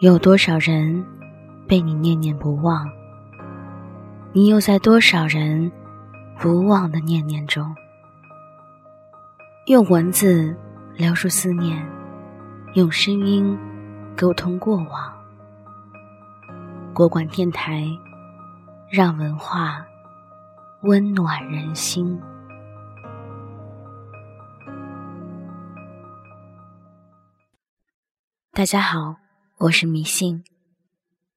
有多少人被你念念不忘？你又在多少人不忘的念念中？用文字描述思念，用声音沟通过往。国馆电台，让文化温暖人心。大家好，我是迷信。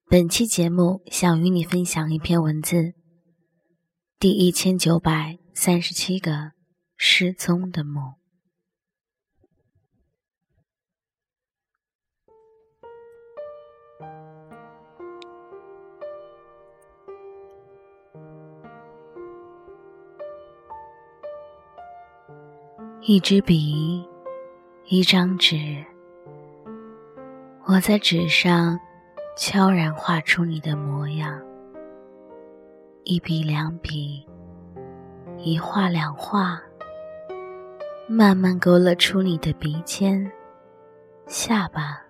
本期节目想与你分享一篇文字，第一千九百三十七个失踪的梦。一支笔，一张纸。我在纸上悄然画出你的模样，一笔两笔，一画两画，慢慢勾勒出你的鼻尖、下巴，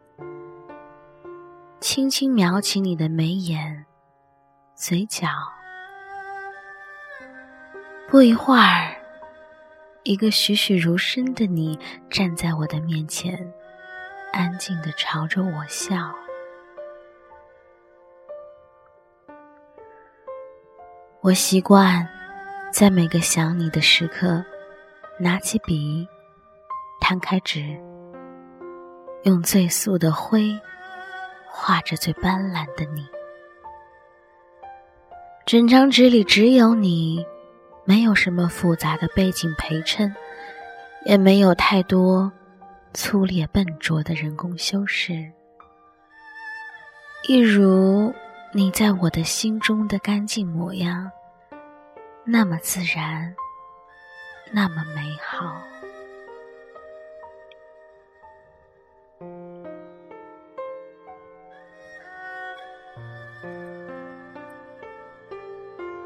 轻轻描起你的眉眼、嘴角。不一会儿，一个栩栩如生的你站在我的面前。安静的朝着我笑，我习惯在每个想你的时刻，拿起笔，摊开纸，用最素的灰画着最斑斓的你。整张纸里只有你，没有什么复杂的背景陪衬，也没有太多。粗劣笨拙的人工修饰，一如你在我的心中的干净模样，那么自然，那么美好。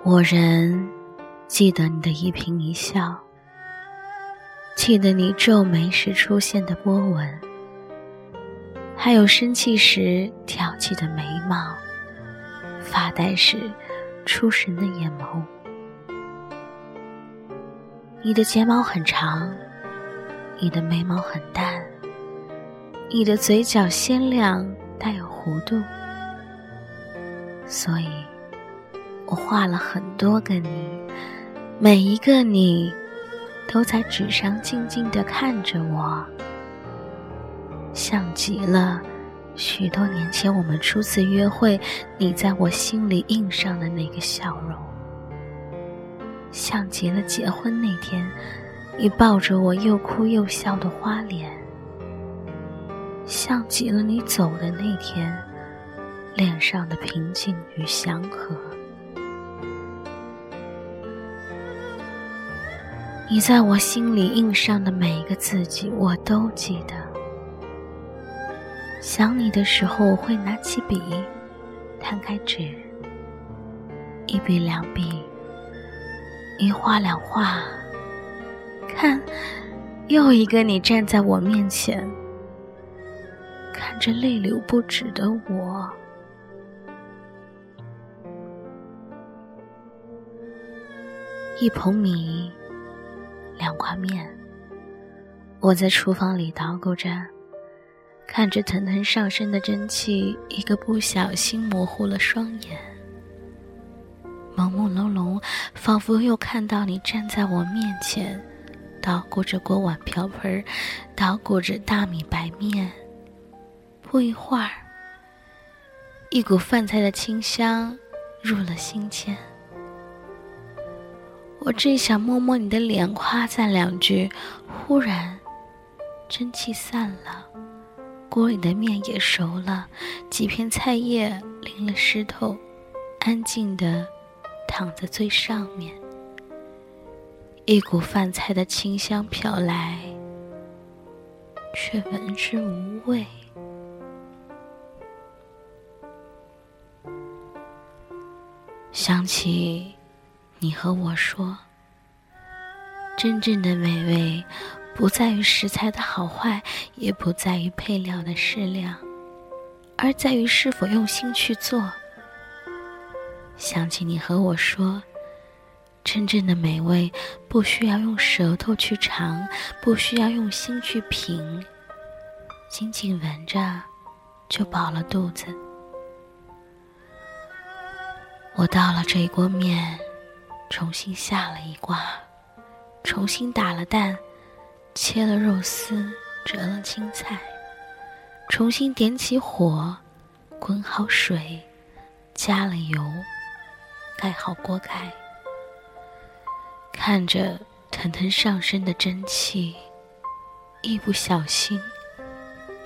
我仍记得你的一颦一笑。记得你皱眉时出现的波纹，还有生气时挑起的眉毛，发呆时出神的眼眸。你的睫毛很长，你的眉毛很淡，你的嘴角鲜亮，带有弧度。所以，我画了很多个你，每一个你。都在纸上静静地看着我，像极了许多年前我们初次约会，你在我心里印上的那个笑容，像极了结婚那天你抱着我又哭又笑的花脸，像极了你走的那天脸上的平静与祥和。你在我心里印上的每一个字迹，我都记得。想你的时候，我会拿起笔，摊开纸，一笔两笔，一画两画，看，又一个你站在我面前，看着泪流不止的我，一捧米。两块面，我在厨房里捣鼓着，看着腾腾上升的蒸汽，一个不小心模糊了双眼，朦朦胧胧，仿佛又看到你站在我面前，捣鼓着锅碗瓢盆，捣鼓着大米白面。不一会儿，一股饭菜的清香入了心间。我正想摸摸你的脸，夸赞两句，忽然，蒸汽散了，锅里的面也熟了，几片菜叶淋了湿透，安静的躺在最上面。一股饭菜的清香飘来，却闻之无味。想起。你和我说，真正的美味，不在于食材的好坏，也不在于配料的适量，而在于是否用心去做。想起你和我说，真正的美味不需要用舌头去尝，不需要用心去品，仅仅闻着就饱了肚子。我倒了这一锅面，重新下了一卦，重新打了蛋，切了肉丝，折了青菜，重新点起火，滚好水，加了油，盖好锅盖，看着腾腾上升的蒸汽，一不小心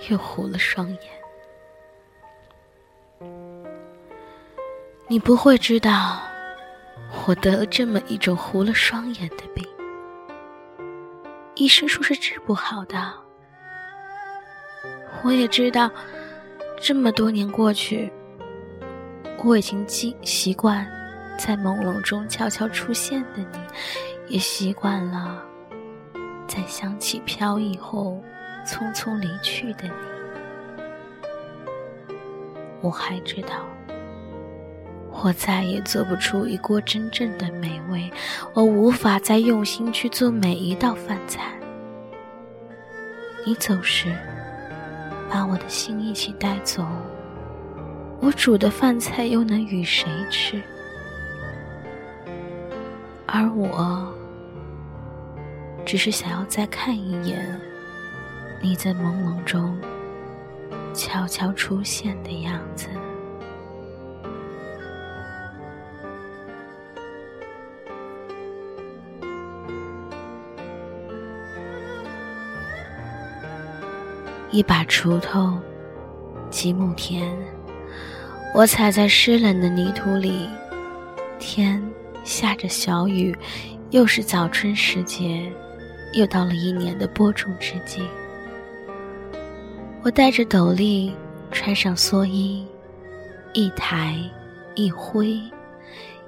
又糊了双眼。你不会知道，我得了这么一种糊了双眼的病，医生说是治不好的。我也知道，这么多年过去，我已经习习惯在朦胧中悄悄出现的你，也习惯了在香气飘逸后匆匆离去的你。我还知道。我再也做不出一锅真正的美味，我无法再用心去做每一道饭菜。你走时，把我的心一起带走，我煮的饭菜又能与谁吃？而我，只是想要再看一眼你在朦胧中悄悄出现的样子。一把锄头，几亩田，我踩在湿冷的泥土里。天下着小雨，又是早春时节，又到了一年的播种之际。我戴着斗笠，穿上蓑衣，一抬一挥，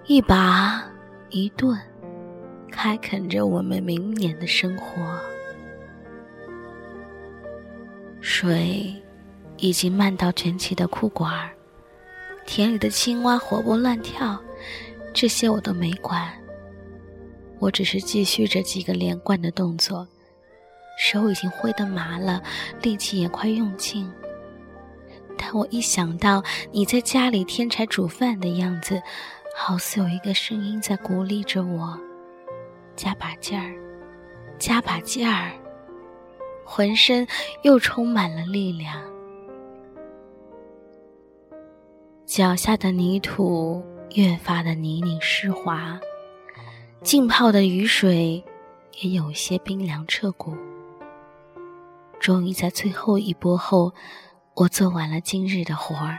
一拔一顿，开垦着我们明年的生活。水已经漫到卷起的裤管，田里的青蛙活蹦乱跳，这些我都没管。我只是继续着几个连贯的动作，手已经挥得麻了，力气也快用尽。但我一想到你在家里添柴煮饭的样子，好似有一个声音在鼓励着我：加把劲儿，加把劲儿。浑身又充满了力量，脚下的泥土越发的泥泞湿滑，浸泡的雨水也有些冰凉彻骨。终于在最后一波后，我做完了今日的活儿，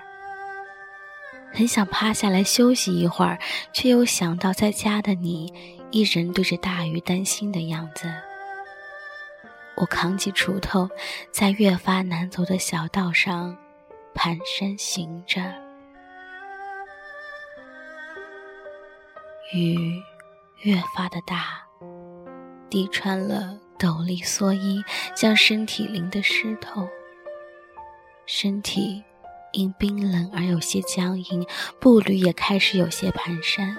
很想趴下来休息一会儿，却又想到在家的你一人对着大雨担心的样子。我扛起锄头，在越发难走的小道上蹒跚行着。雨越发的大，滴穿了斗笠蓑衣，将身体淋得湿透。身体因冰冷而有些僵硬，步履也开始有些蹒跚。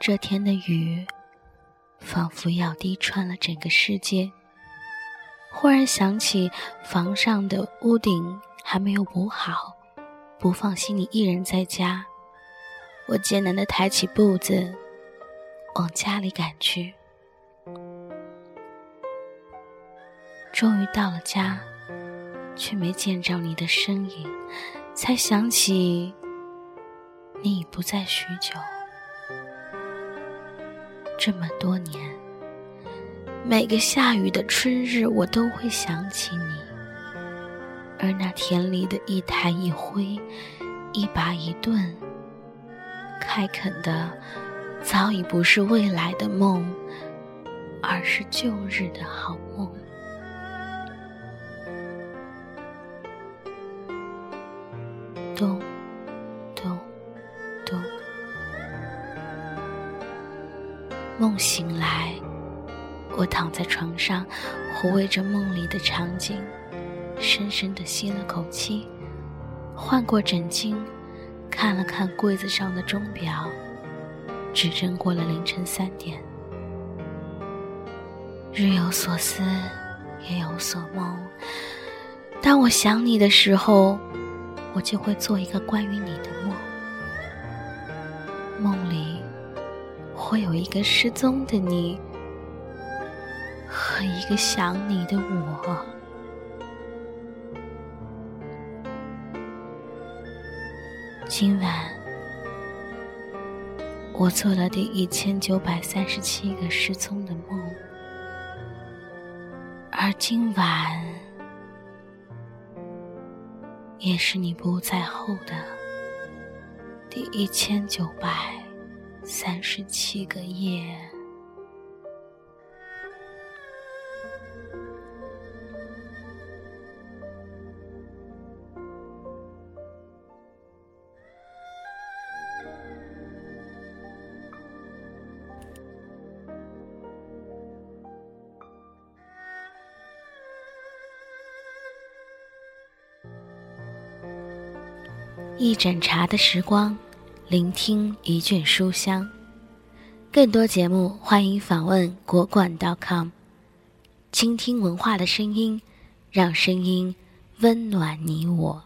这天的雨。仿佛要滴穿了整个世界。忽然想起房上的屋顶还没有补好，不放心你一人在家，我艰难地抬起步子往家里赶去。终于到了家，却没见着你的身影，才想起你已不在许久。这么多年，每个下雨的春日，我都会想起你。而那田里的一抬一挥，一拔一顿，开垦的早已不是未来的梦，而是旧日的好梦。冬。梦醒来，我躺在床上，回味着梦里的场景，深深的吸了口气。换过枕巾，看了看柜子上的钟表，指针过了凌晨三点。日有所思，夜有所梦。当我想你的时候，我就会做一个关于你的梦。梦里会有一个失踪的你和一个想你的我。今晚，我做了第一千九百三十七个失踪的梦，而今晚也是你不在后的第一千九百三十七个夜。一盏茶的时光，聆听一卷书香。更多节目，欢迎访问国馆 .com，倾听文化的声音，让声音温暖你我。